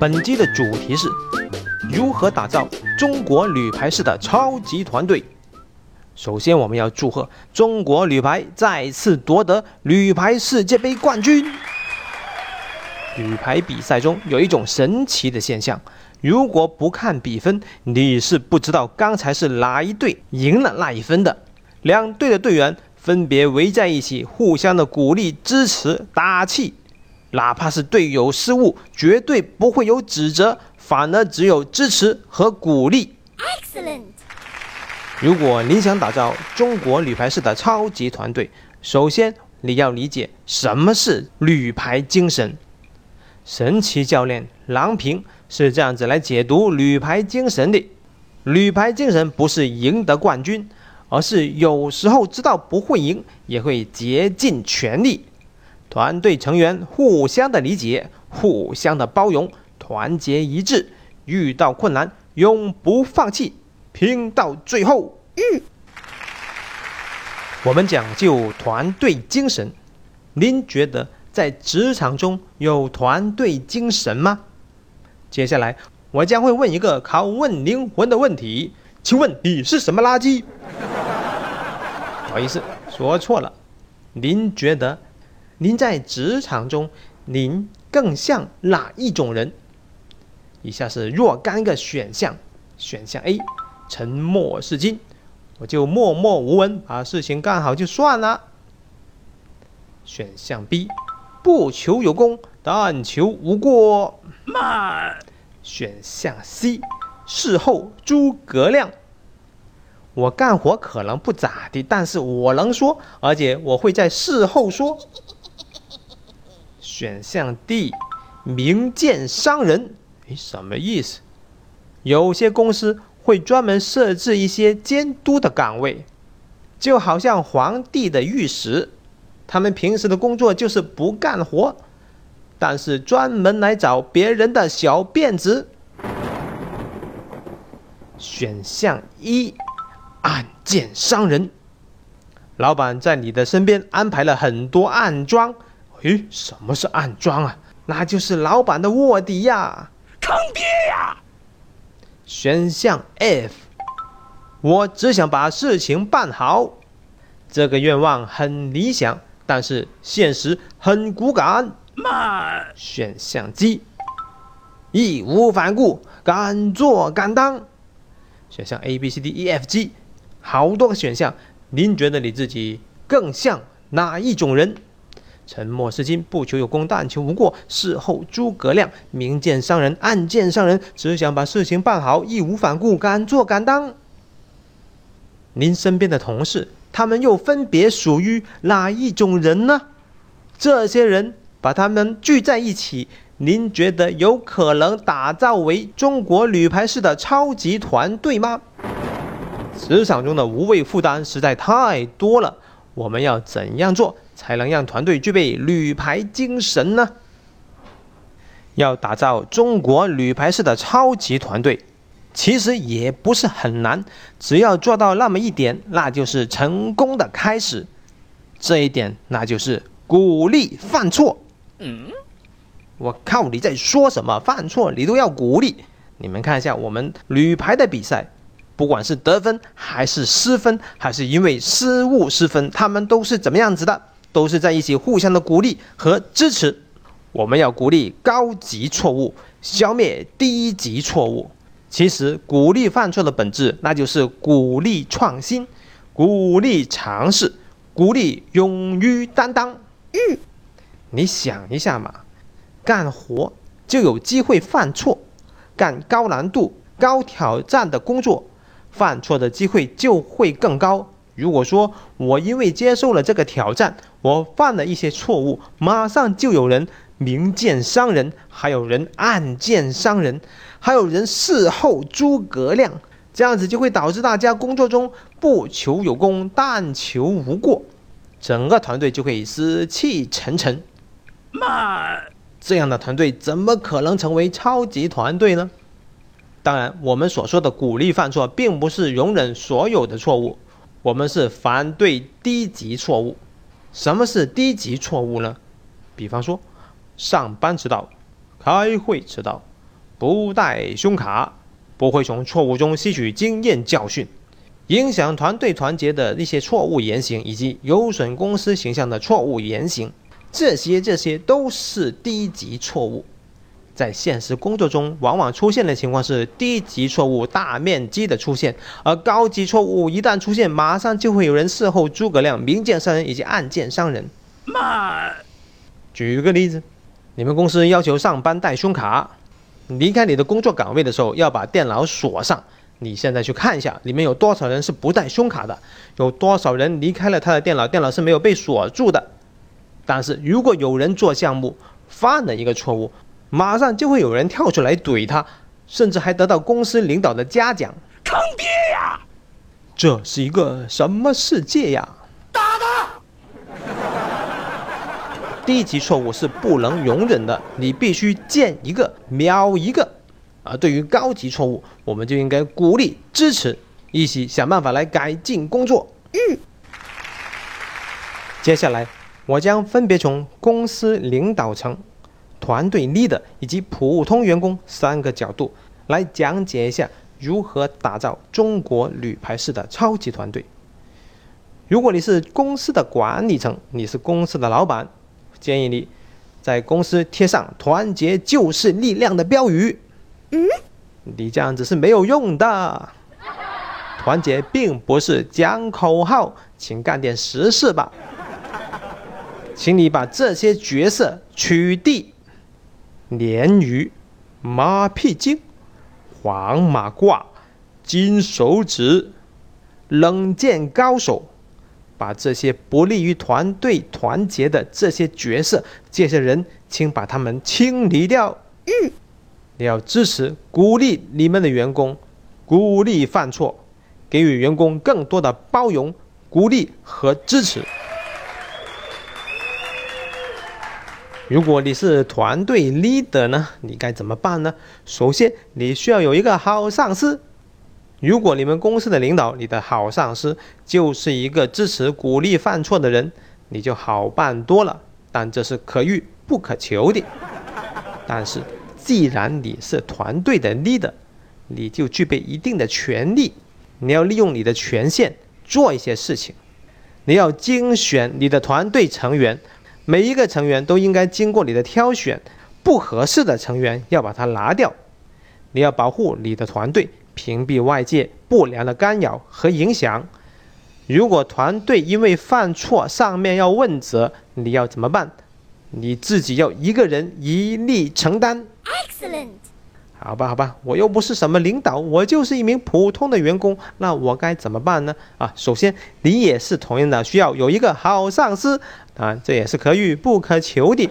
本期的主题是如何打造中国女排式的超级团队。首先，我们要祝贺中国女排再次夺得女排世界杯冠军。女排比赛中有一种神奇的现象，如果不看比分，你是不知道刚才是哪一队赢了那一分的。两队的队员分别围在一起，互相的鼓励、支持、打气。哪怕是队友失误，绝对不会有指责，反而只有支持和鼓励。Excellent。如果你想打造中国女排式的超级团队，首先你要理解什么是女排精神。神奇教练郎平是这样子来解读女排精神的：女排精神不是赢得冠军，而是有时候知道不会赢，也会竭尽全力。团队成员互相的理解，互相的包容，团结一致，遇到困难永不放弃，拼到最后。嗯，我们讲究团队精神，您觉得在职场中有团队精神吗？接下来我将会问一个拷问灵魂的问题，请问你是什么垃圾？不好意思，说错了。您觉得？您在职场中，您更像哪一种人？以下是若干个选项：选项 A，沉默是金，我就默默无闻，把事情干好就算了；选项 B，不求有功，但求无过。慢。选项 C，事后诸葛亮，我干活可能不咋地，但是我能说，而且我会在事后说。选项 D，明鉴商人，诶，什么意思？有些公司会专门设置一些监督的岗位，就好像皇帝的御史，他们平时的工作就是不干活，但是专门来找别人的小辫子。选项一，暗箭伤人，老板在你的身边安排了很多暗桩。诶，什么是暗桩啊？那就是老板的卧底呀，坑爹呀！选项 F，我只想把事情办好，这个愿望很理想，但是现实很骨感。慢。选项 G，义无反顾，敢做敢当。选项 A、B、C、D、E、F、G，好多个选项，您觉得你自己更像哪一种人？沉默是金，不求有功，但求无过。事后诸葛亮，明见伤人，暗箭伤人，只想把事情办好，义无反顾，敢做敢当。您身边的同事，他们又分别属于哪一种人呢？这些人把他们聚在一起，您觉得有可能打造为中国女排式的超级团队吗？职场中的无谓负担实在太多了，我们要怎样做？才能让团队具备女排精神呢？要打造中国女排式的超级团队，其实也不是很难，只要做到那么一点，那就是成功的开始。这一点，那就是鼓励犯错。嗯，我靠，你在说什么？犯错你都要鼓励？你们看一下我们女排的比赛。不管是得分还是失分，还是因为失误失分，他们都是怎么样子的？都是在一起互相的鼓励和支持。我们要鼓励高级错误，消灭低级错误。其实鼓励犯错的本质，那就是鼓励创新，鼓励尝试，鼓励勇于担当。嗯，你想一下嘛，干活就有机会犯错，干高难度、高挑战的工作。犯错的机会就会更高。如果说我因为接受了这个挑战，我犯了一些错误，马上就有人明箭伤人，还有人暗箭伤人，还有人事后诸葛亮，这样子就会导致大家工作中不求有功，但求无过，整个团队就会死气沉沉。慢，这样的团队怎么可能成为超级团队呢？当然，我们所说的鼓励犯错，并不是容忍所有的错误，我们是反对低级错误。什么是低级错误呢？比方说，上班迟到、开会迟到、不带胸卡，不会从错误中吸取经验教训，影响团队团结的一些错误言行，以及有损公司形象的错误言行，这些这些都是低级错误。在现实工作中，往往出现的情况是低级错误大面积的出现，而高级错误一旦出现，马上就会有人事后诸葛亮明箭伤人以及暗箭伤人。妈，举个例子，你们公司要求上班带胸卡，离开你的工作岗位的时候要把电脑锁上。你现在去看一下，里面有多少人是不带胸卡的？有多少人离开了他的电脑，电脑是没有被锁住的？但是如果有人做项目犯了一个错误，马上就会有人跳出来怼他，甚至还得到公司领导的嘉奖。坑爹呀！这是一个什么世界呀？打他！低级错误是不能容忍的，你必须见一个秒一个。而对于高级错误，我们就应该鼓励支持，一起想办法来改进工作。嗯。接下来，我将分别从公司领导层。团队 leader 以及普通员工三个角度来讲解一下如何打造中国女排式的超级团队。如果你是公司的管理层，你是公司的老板，建议你在公司贴上“团结就是力量”的标语。嗯，你这样子是没有用的。团结并不是讲口号，请干点实事吧。请你把这些角色取缔。鲶鱼、马屁精、黄马褂、金手指、冷箭高手，把这些不利于团队团结的这些角色、这些人，请把他们清理掉。嗯，你要支持、鼓励你们的员工，鼓励犯错，给予员工更多的包容、鼓励和支持。如果你是团队 leader 呢，你该怎么办呢？首先，你需要有一个好上司。如果你们公司的领导，你的好上司就是一个支持、鼓励犯错的人，你就好办多了。但这是可遇不可求的。但是，既然你是团队的 leader，你就具备一定的权利，你要利用你的权限做一些事情。你要精选你的团队成员。每一个成员都应该经过你的挑选，不合适的成员要把它拿掉。你要保护你的团队，屏蔽外界不良的干扰和影响。如果团队因为犯错上面要问责，你要怎么办？你自己要一个人一力承担。Excellent。好吧，好吧，我又不是什么领导，我就是一名普通的员工，那我该怎么办呢？啊，首先你也是同样的，需要有一个好上司啊，这也是可遇不可求的。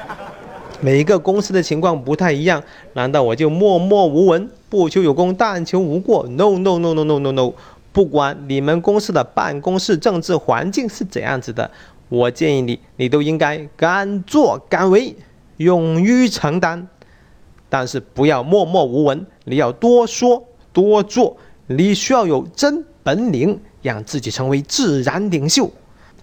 每一个公司的情况不太一样，难道我就默默无闻，不求有功，但求无过？No No No No No No No，不管你们公司的办公室政治环境是怎样子的，我建议你，你都应该敢作敢为，勇于承担。但是不要默默无闻，你要多说多做，你需要有真本领，让自己成为自然领袖。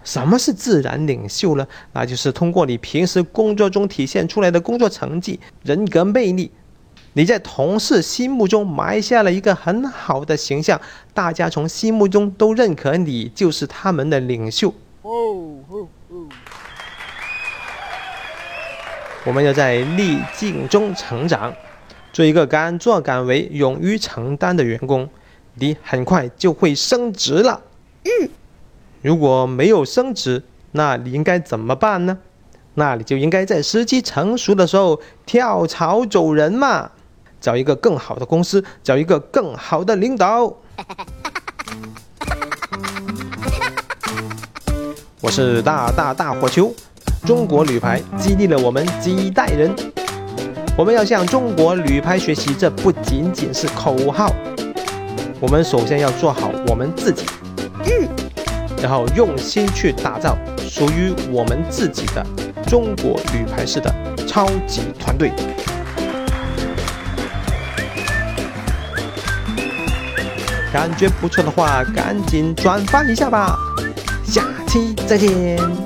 什么是自然领袖呢？那就是通过你平时工作中体现出来的工作成绩、人格魅力，你在同事心目中埋下了一个很好的形象，大家从心目中都认可你就是他们的领袖。我们要在逆境中成长，做一个敢作敢为、勇于承担的员工，你很快就会升职了。嗯，如果没有升职，那你应该怎么办呢？那你就应该在时机成熟的时候跳槽走人嘛，找一个更好的公司，找一个更好的领导。我是大大大火球。中国铝牌激励了我们几代人，我们要向中国铝牌学习，这不仅仅是口号。我们首先要做好我们自己，然后用心去打造属于我们自己的中国铝牌式的超级团队。感觉不错的话，赶紧转发一下吧！下期再见。